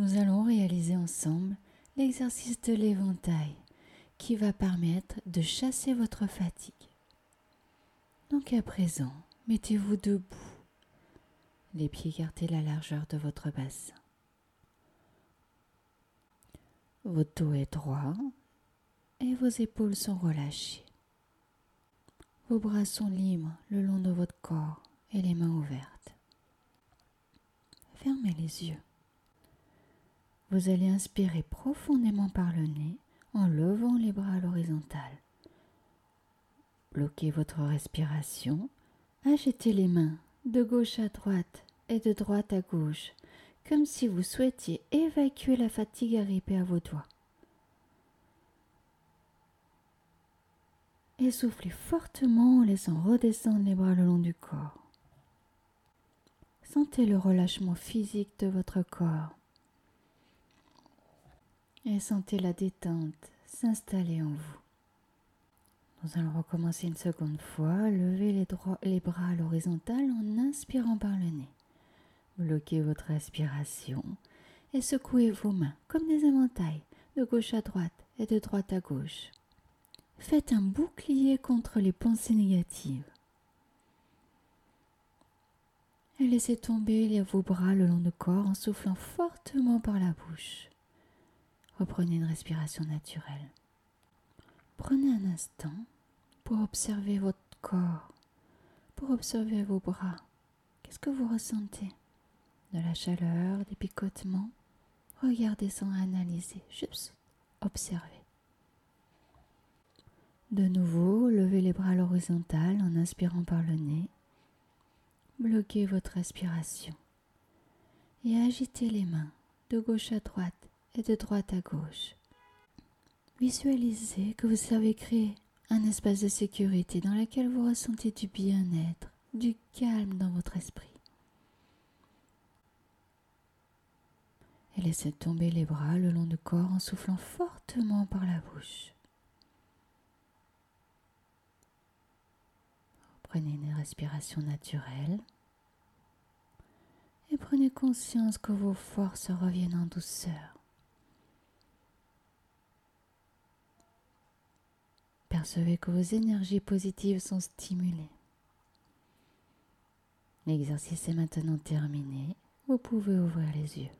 nous allons réaliser ensemble l'exercice de l'éventail qui va permettre de chasser votre fatigue. Donc à présent, mettez-vous debout, les pieds gardez la largeur de votre bassin. Votre dos est droit et vos épaules sont relâchées. Vos bras sont libres le long de votre corps et les mains ouvertes. Fermez les yeux. Vous allez inspirer profondément par le nez en levant les bras à l'horizontale. Bloquez votre respiration. Agitez les mains de gauche à droite et de droite à gauche, comme si vous souhaitiez évacuer la fatigue arrivée à vos doigts. Et soufflez fortement en laissant redescendre les bras le long du corps. Sentez le relâchement physique de votre corps et sentez la détente s'installer en vous. Nous allons recommencer une seconde fois. Levez les, bras à l'horizontale en inspirant par le nez. Bloquez votre respiration et secouez vos mains comme des éventails de gauche à droite et de droite à gauche. Faites un bouclier contre les pensées négatives. Et laissez tomber vos bras le long du corps en soufflant fortement par la bouche. Reprenez une respiration naturelle. Prenez un instant pour observer votre corps, pour observer vos bras. Qu'est-ce que vous ressentez? De la chaleur, des picotements? Regardez sans analyser, juste observez. De nouveau, levez les bras à l'horizontale en inspirant par le nez. Bloquez votre respiration et agitez les mains de gauche à droite et de droite à gauche. Visualisez que vous avez créé un espace de sécurité dans lequel vous ressentez du bien-être, du calme dans votre esprit. Et laissez tomber les bras le long du corps en soufflant fortement par la bouche. Prenez une respiration naturelle et prenez conscience que vos forces reviennent en douceur. Percevez que vos énergies positives sont stimulées. L'exercice est maintenant terminé. Vous pouvez ouvrir les yeux.